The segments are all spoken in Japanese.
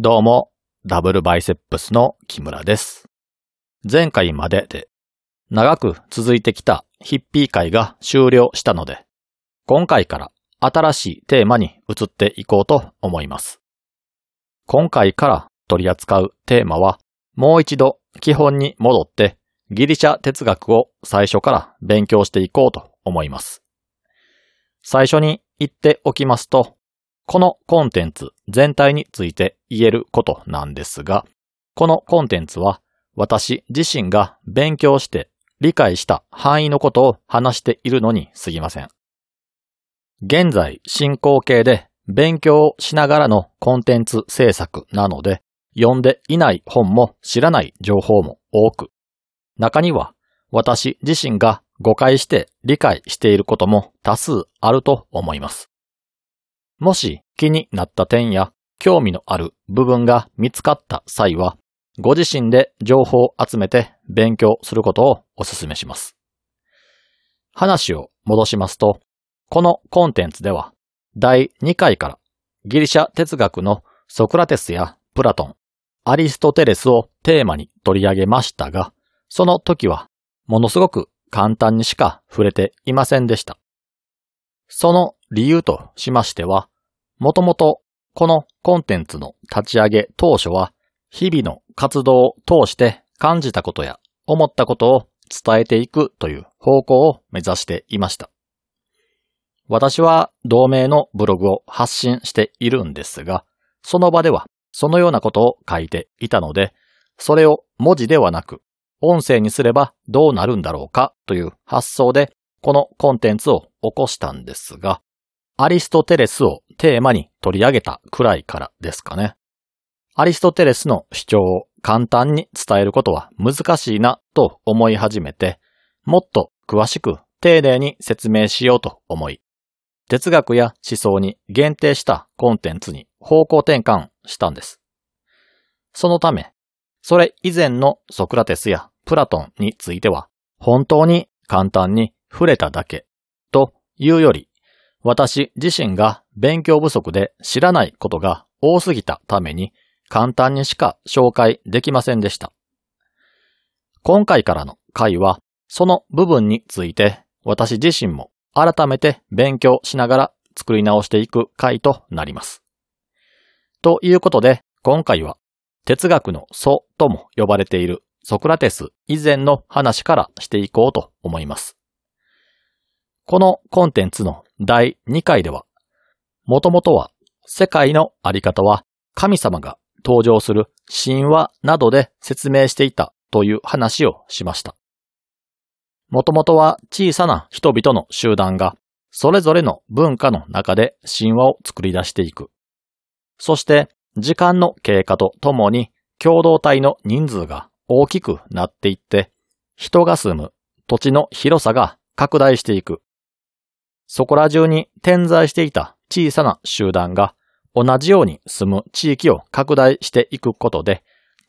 どうも、ダブルバイセップスの木村です。前回までで長く続いてきたヒッピー会が終了したので、今回から新しいテーマに移っていこうと思います。今回から取り扱うテーマは、もう一度基本に戻ってギリシャ哲学を最初から勉強していこうと思います。最初に言っておきますと、このコンテンツ全体について言えることなんですが、このコンテンツは私自身が勉強して理解した範囲のことを話しているのに過ぎません。現在進行形で勉強をしながらのコンテンツ制作なので、読んでいない本も知らない情報も多く、中には私自身が誤解して理解していることも多数あると思います。もし気になった点や興味のある部分が見つかった際は、ご自身で情報を集めて勉強することをお勧めします。話を戻しますと、このコンテンツでは第2回からギリシャ哲学のソクラテスやプラトン、アリストテレスをテーマに取り上げましたが、その時はものすごく簡単にしか触れていませんでした。その理由としましては、もともとこのコンテンツの立ち上げ当初は、日々の活動を通して感じたことや思ったことを伝えていくという方向を目指していました。私は同名のブログを発信しているんですが、その場ではそのようなことを書いていたので、それを文字ではなく音声にすればどうなるんだろうかという発想でこのコンテンツを起こしたんですが、アリストテレスをテーマに取り上げたくらいからですかね。アリストテレスの主張を簡単に伝えることは難しいなと思い始めて、もっと詳しく丁寧に説明しようと思い、哲学や思想に限定したコンテンツに方向転換したんです。そのため、それ以前のソクラテスやプラトンについては、本当に簡単に触れただけというより、私自身が勉強不足で知らないことが多すぎたために簡単にしか紹介できませんでした。今回からの回はその部分について私自身も改めて勉強しながら作り直していく回となります。ということで今回は哲学の祖とも呼ばれているソクラテス以前の話からしていこうと思います。このコンテンツの第2回では、もともとは世界のあり方は神様が登場する神話などで説明していたという話をしました。もともとは小さな人々の集団がそれぞれの文化の中で神話を作り出していく。そして時間の経過とともに共同体の人数が大きくなっていって人が住む土地の広さが拡大していく。そこら中に点在していた小さな集団が同じように住む地域を拡大していくことで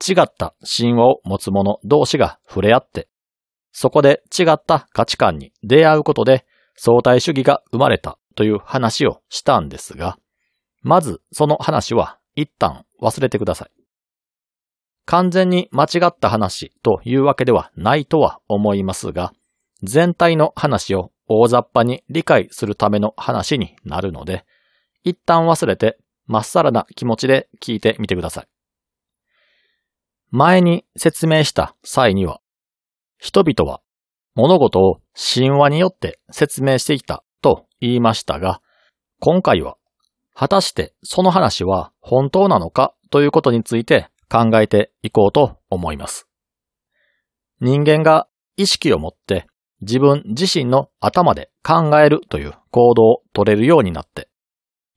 違った神話を持つ者同士が触れ合ってそこで違った価値観に出会うことで相対主義が生まれたという話をしたんですが、まずその話は一旦忘れてください。完全に間違った話というわけではないとは思いますが、全体の話を大雑把に理解するための話になるので、一旦忘れてまっさらな気持ちで聞いてみてください。前に説明した際には、人々は物事を神話によって説明していたと言いましたが、今回は果たしてその話は本当なのかということについて考えていこうと思います。人間が意識を持って自分自身の頭で考えるという行動を取れるようになって、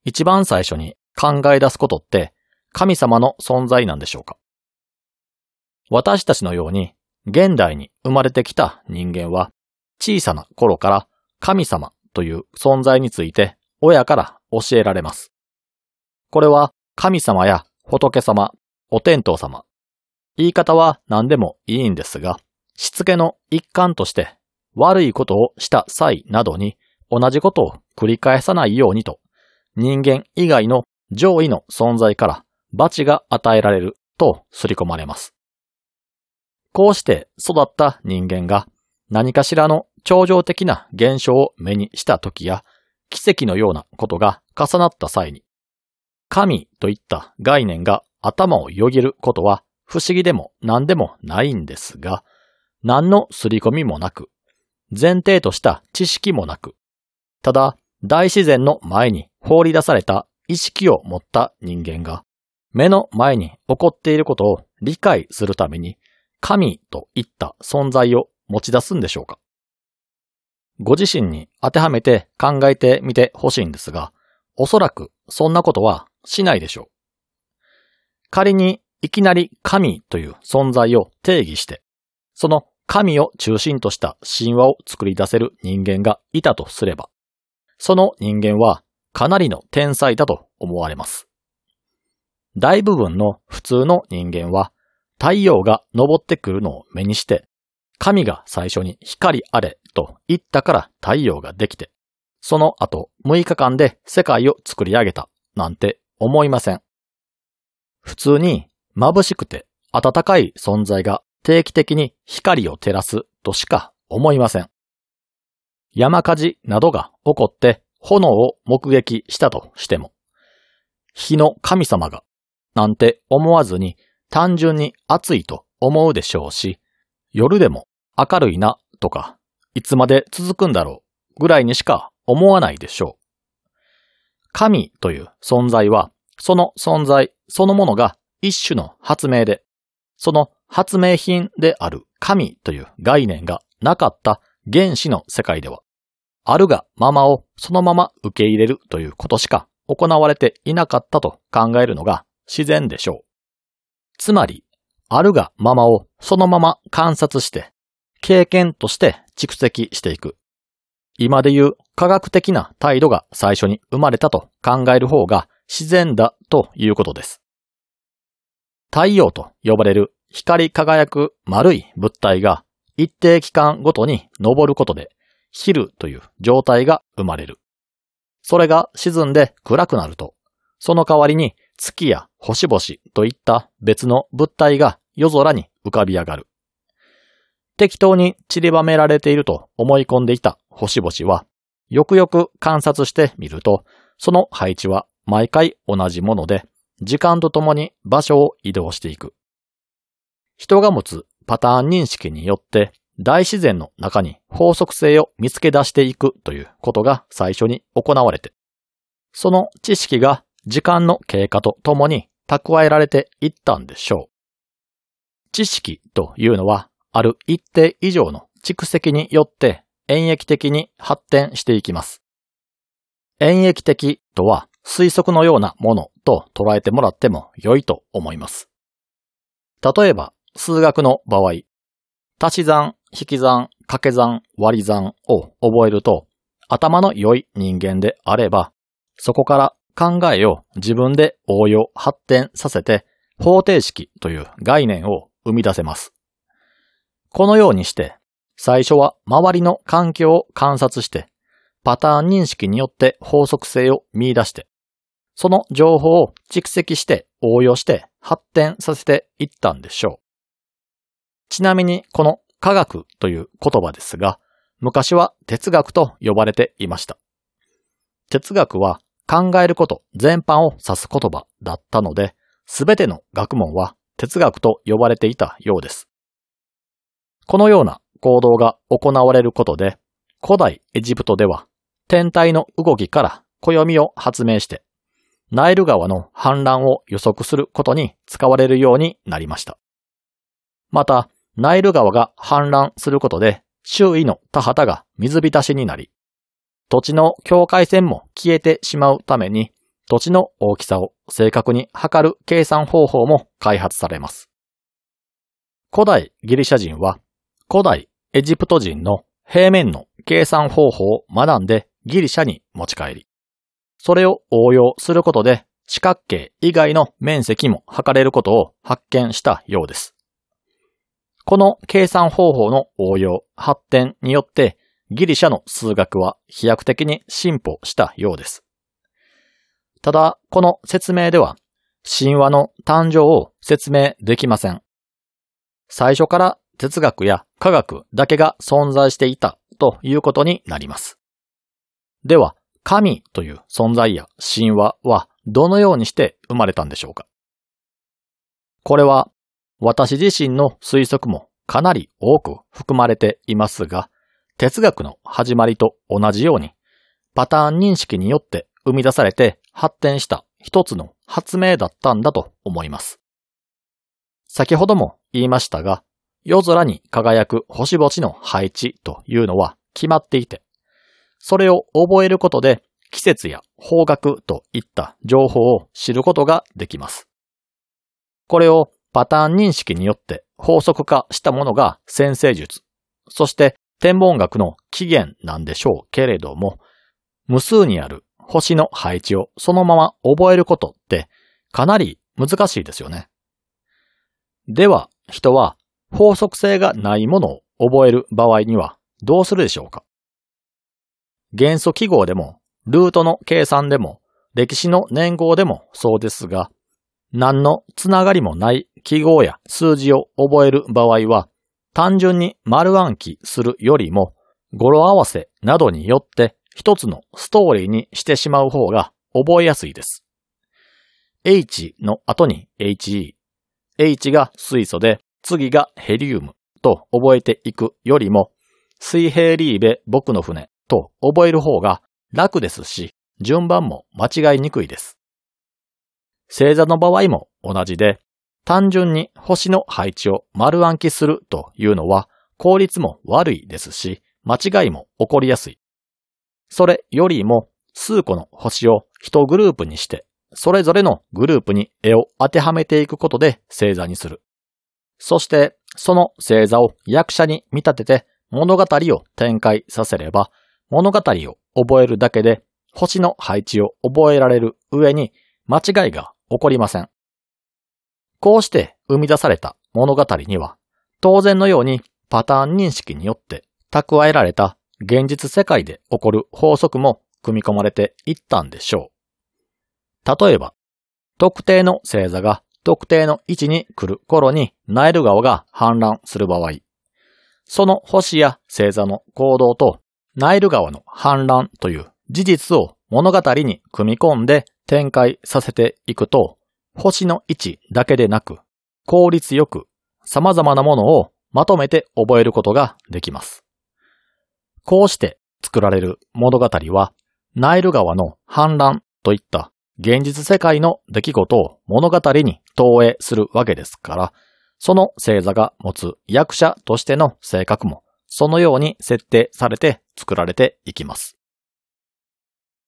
一番最初に考え出すことって神様の存在なんでしょうか？私たちのように現代に生まれてきた人間は小さな頃から神様という存在について親から教えられます。これは神様や仏様、お天道様。言い方は何でもいいんですが、しつけの一環として悪いことをした際などに同じことを繰り返さないようにと、人間以外の上位の存在から罰が与えられると刷り込まれます。こうして育った人間が何かしらの超常的な現象を目にした時や奇跡のようなことが重なった際に、神といった概念が頭をよぎることは不思議でも何でもないんですが、何の刷り込みもなく、前提とした知識もなく、ただ大自然の前に放り出された意識を持った人間が、目の前に起こっていることを理解するために、神といった存在を持ち出すんでしょうかご自身に当てはめて考えてみてほしいんですが、おそらくそんなことはしないでしょう。仮にいきなり神という存在を定義して、その神を中心とした神話を作り出せる人間がいたとすれば、その人間はかなりの天才だと思われます。大部分の普通の人間は太陽が昇ってくるのを目にして、神が最初に光あれと言ったから太陽ができて、その後6日間で世界を作り上げたなんて思いません。普通に眩しくて暖かい存在が定期的に光を照らすとしか思いません。山火事などが起こって炎を目撃したとしても、火の神様がなんて思わずに単純に暑いと思うでしょうし、夜でも明るいなとか、いつまで続くんだろうぐらいにしか思わないでしょう。神という存在は、その存在そのものが一種の発明で、その発明品である神という概念がなかった原始の世界では、あるがままをそのまま受け入れるということしか行われていなかったと考えるのが自然でしょう。つまり、あるがままをそのまま観察して、経験として蓄積していく。今で言う科学的な態度が最初に生まれたと考える方が自然だということです。太陽と呼ばれる光り輝く丸い物体が一定期間ごとに昇ることで昼という状態が生まれる。それが沈んで暗くなると、その代わりに月や星々といった別の物体が夜空に浮かび上がる。適当に散りばめられていると思い込んでいた星々は、よくよく観察してみると、その配置は毎回同じもので、時間とともに場所を移動していく。人が持つパターン認識によって大自然の中に法則性を見つけ出していくということが最初に行われて、その知識が時間の経過とともに蓄えられていったんでしょう。知識というのは、ある一定以上の蓄積によって演疫的に発展していきます。演疫的とは推測のようなものと捉えてもらっても良いと思います。例えば、数学の場合、足し算、引き算、掛け算、割り算を覚えると、頭の良い人間であれば、そこから考えを自分で応用発展させて方程式という概念を生み出せます。このようにして、最初は周りの環境を観察して、パターン認識によって法則性を見出して、その情報を蓄積して応用して発展させていったんでしょう。ちなみにこの科学という言葉ですが、昔は哲学と呼ばれていました。哲学は考えること全般を指す言葉だったので、すべての学問は哲学と呼ばれていたようです。このような行動が行われることで、古代エジプトでは天体の動きから暦を発明して、ナイル川の氾濫を予測することに使われるようになりました。また、ナイル川が氾濫することで周囲の田畑が水浸しになり、土地の境界線も消えてしまうために、土地の大きさを正確に測る計算方法も開発されます。古代ギリシャ人は、古代エジプト人の平面の計算方法を学んでギリシャに持ち帰り、それを応用することで四角形以外の面積も測れることを発見したようです。この計算方法の応用、発展によってギリシャの数学は飛躍的に進歩したようです。ただ、この説明では、神話の誕生を説明できません。最初から哲学や科学だけが存在していたということになります。では、神という存在や神話はどのようにして生まれたんでしょうか？これは私自身の推測もかなり多く含まれていますが、哲学の始まりと同じようにパターン認識によって生み出されて発展した一つの発明だったんだと思います。先ほども言いましたが、夜空に輝く星々の配置というのは決まっていて、それを覚えることで季節や方角といった情報を知ることができます。これをパターン認識によって法則化したものが先生術、そして天文学の起源なんでしょうけれども、無数にある星の配置をそのまま覚えることってかなり難しいですよね。では、人は法則性がないものを覚える場合にはどうするでしょうか？元素記号でも、ルートの計算でも、歴史の年号でもそうですが、何のつながりもない記号や数字を覚える場合は、単純に丸暗記するよりも、語呂合わせなどによって一つのストーリーにしてしまう方が覚えやすいです。H の後に HE。H が水素で次がヘリウムと覚えていくよりも、水平リーベ僕の船と覚える方が楽ですし、順番も間違いにくいです。星座の場合も同じで、単純に星の配置を丸暗記するというのは効率も悪いですし、間違いも起こりやすい。それよりも数個の星を一グループにして、それぞれのグループに絵を当てはめていくことで星座にする。そして、その星座を役者に見立てて物語を展開させれば、物語を覚えるだけで星の配置を覚えられる上に間違いが起こりません。こうして生み出された物語には、当然のようにパターン認識によって蓄えられた現実世界で起こる法則も組み込まれていったんでしょう。例えば、特定の星座が特定の位置に来る頃にナイル川が氾濫する場合、その星や星座の行動とナイル川の氾濫という事実を物語に組み込んで展開させていくと、星の位置だけでなく、効率よく様々なものをまとめて覚えることができます。こうして作られる物語は、ナイル川の氾濫といった現実世界の出来事を物語に投影するわけですから、その星座が持つ役者としての性格も、そのように設定されて作られていきます。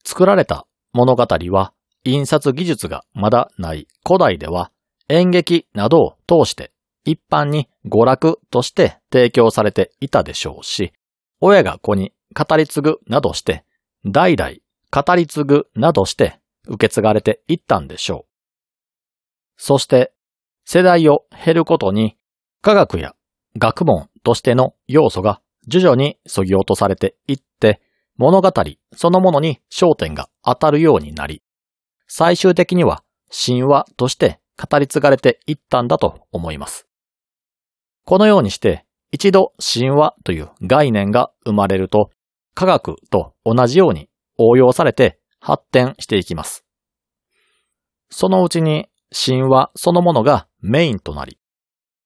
作られた物語は、印刷技術がまだない古代では、演劇などを通して一般に娯楽として提供されていたでしょうし、親が子に語り継ぐなどして、代々語り継ぐなどして受け継がれていったんでしょう。そして、世代を減ることに、科学や学問としての要素が徐々に削ぎ落とされていって、物語そのものに焦点が当たるようになり、最終的には神話として語り継がれていったんだと思います。このようにして一度神話という概念が生まれると科学と同じように応用されて発展していきます。そのうちに神話そのものがメインとなり、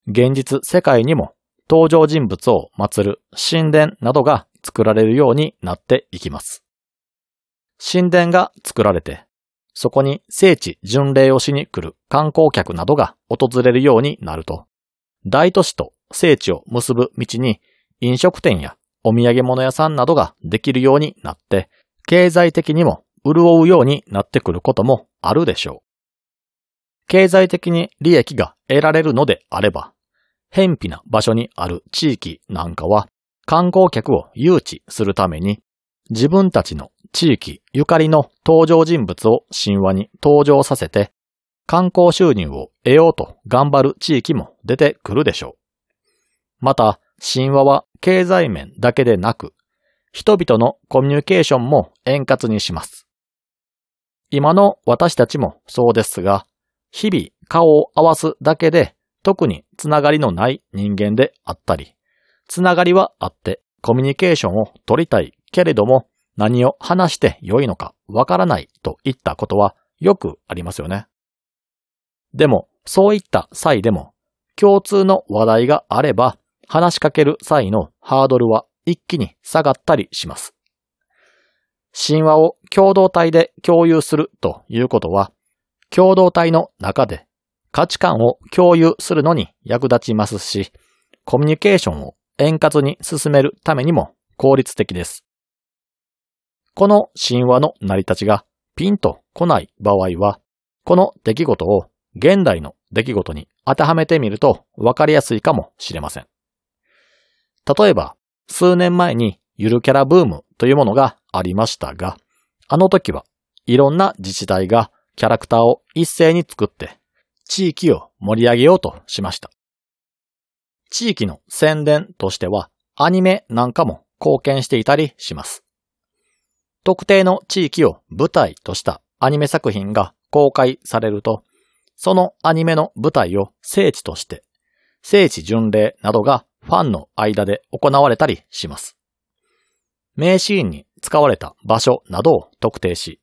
現実世界にも登場人物を祀る神殿などが作られるようになっていきます。神殿が作られて、そこに聖地巡礼をしに来る観光客などが訪れるようになると、大都市と聖地を結ぶ道に飲食店やお土産物屋さんなどができるようになって、経済的にも潤うようになってくることもあるでしょう。経済的に利益が得られるのであれば、偏僻な場所にある地域なんかは観光客を誘致するために自分たちの地域ゆかりの登場人物を神話に登場させて観光収入を得ようと頑張る地域も出てくるでしょう。また、神話は経済面だけでなく、人々のコミュニケーションも円滑にします。今の私たちもそうですが、日々顔を合わすだけで特につながりのない人間であったり、つながりはあってコミュニケーションを取りたいけれども何を話して良いのかわからないといったことはよくありますよね。でも、そういった際でも共通の話題があれば話しかける際のハードルは一気に下がったりします。神話を共同体で共有するということは、共同体の中で価値観を共有するのに役立ちますし、コミュニケーションを円滑に進めるためにも効率的です。この神話の成り立ちがピンと来ない場合は、この出来事を現代の出来事に当てはめてみると分かりやすいかもしれません。例えば、数年前にゆるキャラブームというものがありましたが、あの時はいろんな自治体がキャラクターを一斉に作って地域を盛り上げようとしました。地域の宣伝としてはアニメなんかも貢献していたりします。特定の地域を舞台としたアニメ作品が公開されると、そのアニメの舞台を聖地として、聖地巡礼などがファンの間で行われたりします。名シーンに使われた場所などを特定し、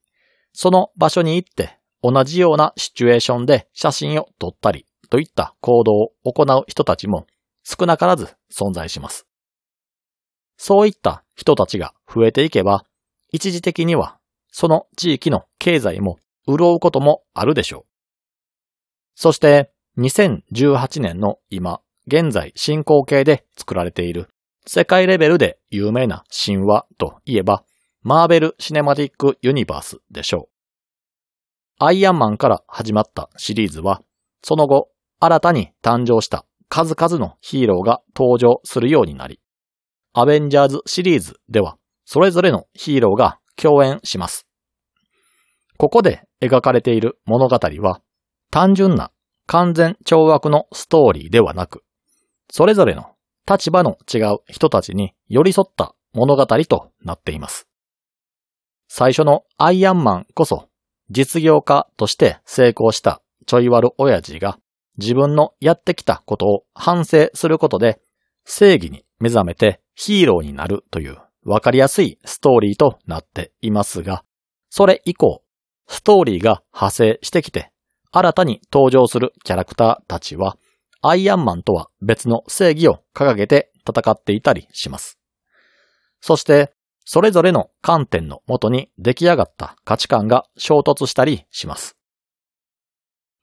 その場所に行って同じようなシチュエーションで写真を撮ったりといった行動を行う人たちも少なからず存在します。そういった人たちが増えていけば、一時的にはその地域の経済も潤うこともあるでしょう。そして2018年の今、現在進行形で作られている世界レベルで有名な神話といえば、マーベル・シネマティック・ユニバースでしょう。アイアンマンから始まったシリーズは、その後、新たに誕生した数々のヒーローが登場するようになり、アベンジャーズシリーズでは、それぞれのヒーローが共演します。ここで描かれている物語は、単純な完全懲悪のストーリーではなく、それぞれの立場の違う人たちに寄り添った物語となっています。最初のアイアンマンこそ実業家として成功したちょい悪親父が自分のやってきたことを反省することで正義に目覚めてヒーローになるというわかりやすいストーリーとなっていますが、それ以降、ストーリーが派生してきて、新たに登場するキャラクターたちは、アイアンマンとは別の正義を掲げて戦っていたりします。そして、それぞれの観点のもとに出来上がった価値観が衝突したりします。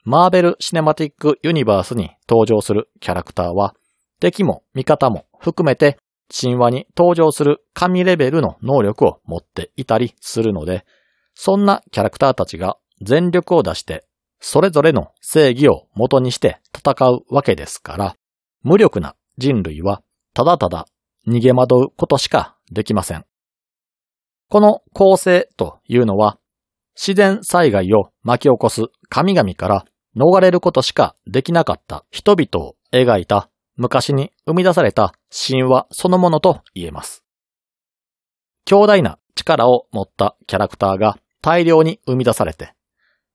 マーベル・シネマティック・ユニバースに登場するキャラクターは、敵も味方も含めて神話に登場する神レベルの能力を持っていたりするので、そんなキャラクターたちが全力を出してそれぞれの正義を元にして戦うわけですから、無力な人類はただただ逃げ惑うことしかできません。この構成というのは、自然災害を巻き起こす神々から逃れることしかできなかった人々を描いた昔に生み出された神話そのものと言えます。強大な力を持ったキャラクターが大量に生み出されて、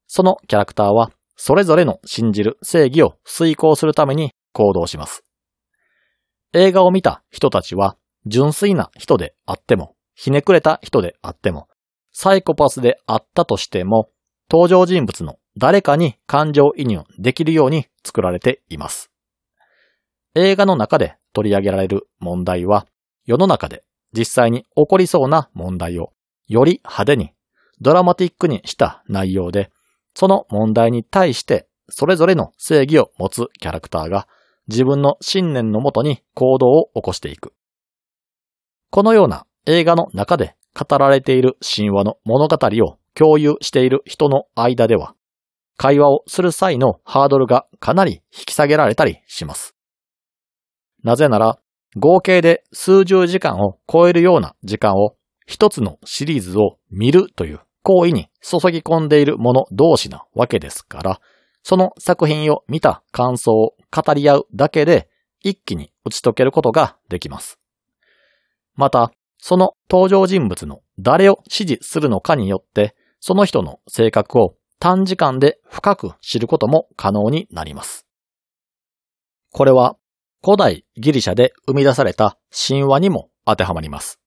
そのキャラクターはそれぞれの信じる正義を遂行するために行動します。映画を見た人たちは純粋な人であっても、ひねくれた人であっても、サイコパスであったとしても、登場人物の誰かに感情移入できるように作られています。映画の中で取り上げられる問題は、世の中で実際に起こりそうな問題をより派手にドラマティックにした内容で、その問題に対してそれぞれの正義を持つキャラクターが自分の信念のもとに行動を起こしていく。このような映画の中で語られている神話の物語を共有している人の間では、会話をする際のハードルがかなり引き下げられたりします。なぜなら、合計で数十時間を超えるような時間を一つのシリーズを見るという行為に注ぎ込んでいる者同士なわけですから、その作品を見た感想を語り合うだけで一気に打ち解けることができます。また、その登場人物の誰を支持するのかによって、その人の性格を短時間で深く知ることも可能になります。これは古代ギリシャで生み出された神話にも当てはまります。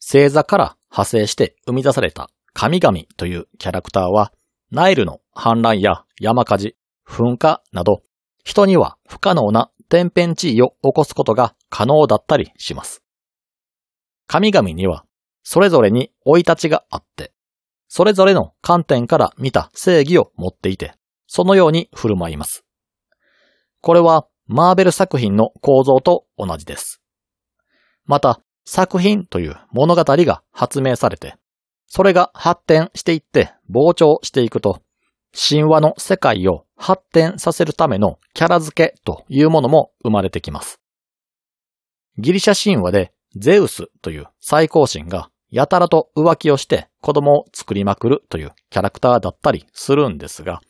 星座から派生して生み出された神々というキャラクターは、ナイルの氾濫や山火事、噴火など、人には不可能な天変地異を起こすことが可能だったりします。神々には、それぞれに生い立ちがあって、それぞれの観点から見た正義を持っていて、そのように振る舞います。これはマーベル作品の構造と同じです。また、作品という物語が発明されて、それが発展していって膨張していくと、神話の世界を発展させるためのキャラ付けというものも生まれてきます。ギリシャ神話でゼウスという最高神がやたらと浮気をして子供を作りまくるというキャラクターだったりするんですが、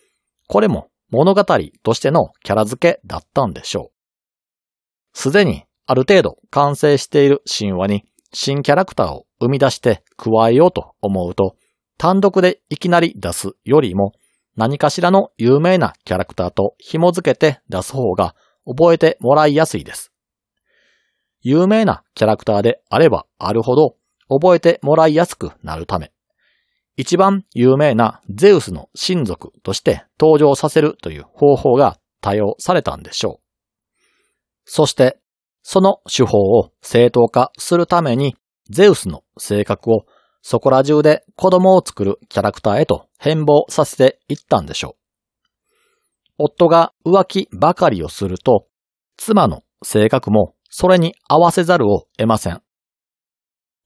これも物語としてのキャラ付けだったんでしょう。すでにある程度完成している神話に新キャラクターを生み出して加えようと思うと、単独でいきなり出すよりも何かしらの有名なキャラクターと紐付けて出す方が覚えてもらいやすいです。有名なキャラクターであればあるほど覚えてもらいやすくなるため、一番有名なゼウスの親族として登場させるという方法が多用されたんでしょう。そして、その手法を正当化するために、ゼウスの性格をそこら中で子供を作るキャラクターへと変貌させていったんでしょう。夫が浮気ばかりをすると、妻の性格もそれに合わせざるを得ません。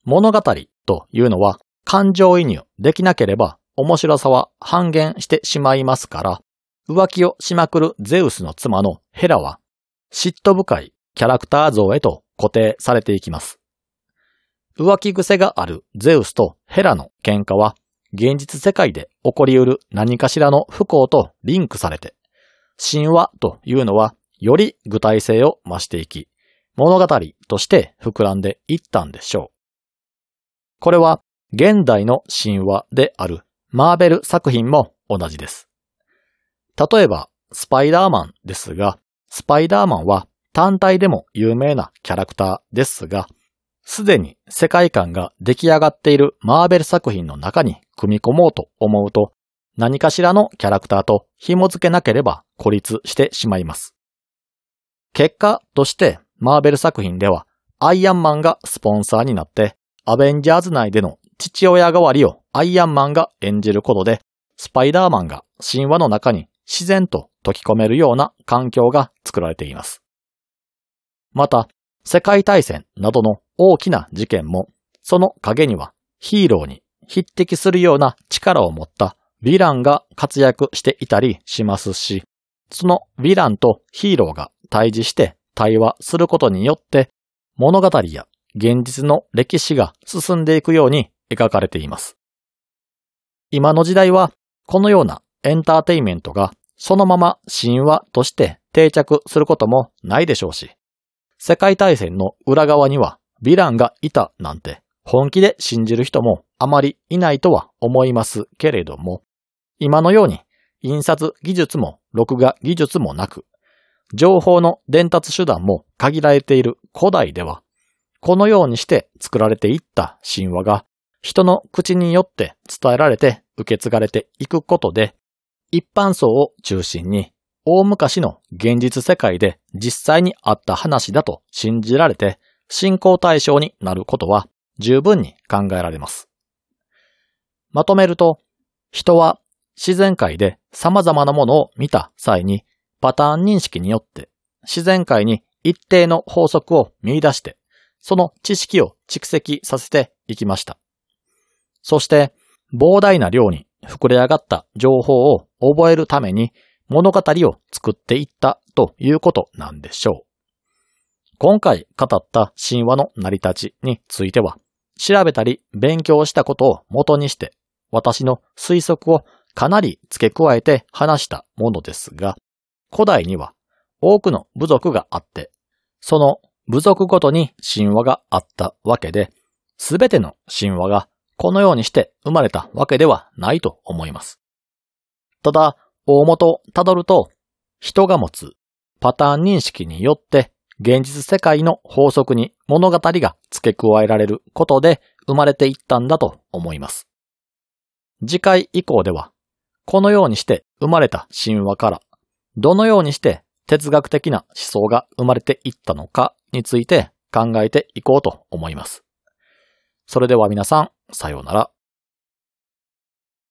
物語というのは感情移入できなければ面白さは半減してしまいますから、浮気をしまくるゼウスの妻のヘラは嫉妬深いキャラクター像へと固定されていきます。浮気癖があるゼウスとヘラの喧嘩は現実世界で起こり得る何かしらの不幸とリンクされて、神話というのはより具体性を増していき、物語として膨らんでいったんでしょう。これは現代の神話であるマーベル作品も同じです。例えば、スパイダーマンですが、スパイダーマンは単体でも有名なキャラクターですが、すでに世界観が出来上がっているマーベル作品の中に組み込もうと思うと、何かしらのキャラクターと紐付けなければ孤立してしまいます。結果としてマーベル作品ではアイアンマンがスポンサーになってアベンジャーズ内での父親代わりをアイアンマンが演じることで、スパイダーマンが神話の中に自然と溶き込めるような環境が作られています。また、世界大戦などの大きな事件も、その陰にはヒーローに匹敵するような力を持ったヴィランが活躍していたりしますし、そのヴィランとヒーローが対峙して対話することによって物語や現実の歴史が進んでいくように描かれています。今の時代はこのようなエンターテイメントがそのまま神話として定着することもないでしょうし、世界大戦の裏側にはヴィランがいたなんて本気で信じる人もあまりいないとは思いますけれども、今のように印刷技術も録画技術もなく、情報の伝達手段も限られている古代では、このようにして作られていった神話が人の口によって伝えられて受け継がれていくことで、一般層を中心に大昔の現実世界で実際にあった話だと信じられて信仰対象になることは十分に考えられます。まとめると、人は自然界で様々なものを見た際にパターン認識によって自然界に一定の法則を見出してその知識を蓄積させていきました。そして、膨大な量に膨れ上がった情報を覚えるために物語を作っていったということなんでしょう。今回語った神話の成り立ちについては、調べたり勉強したことを元にして、私の推測をかなり付け加えて話したものですが、古代には多くの部族があって、その部族ごとに神話があったわけで、すべての神話がこのようにして生まれたわけではないと思います。ただ、大元をたどると、人が持つパターン認識によって現実世界の法則に物語が付け加えられることで生まれていったんだと思います。次回以降では、このようにして生まれた神話から、どのようにして哲学的な思想が生まれていったのかについて考えていこうと思います。それでは皆さん、さようなら。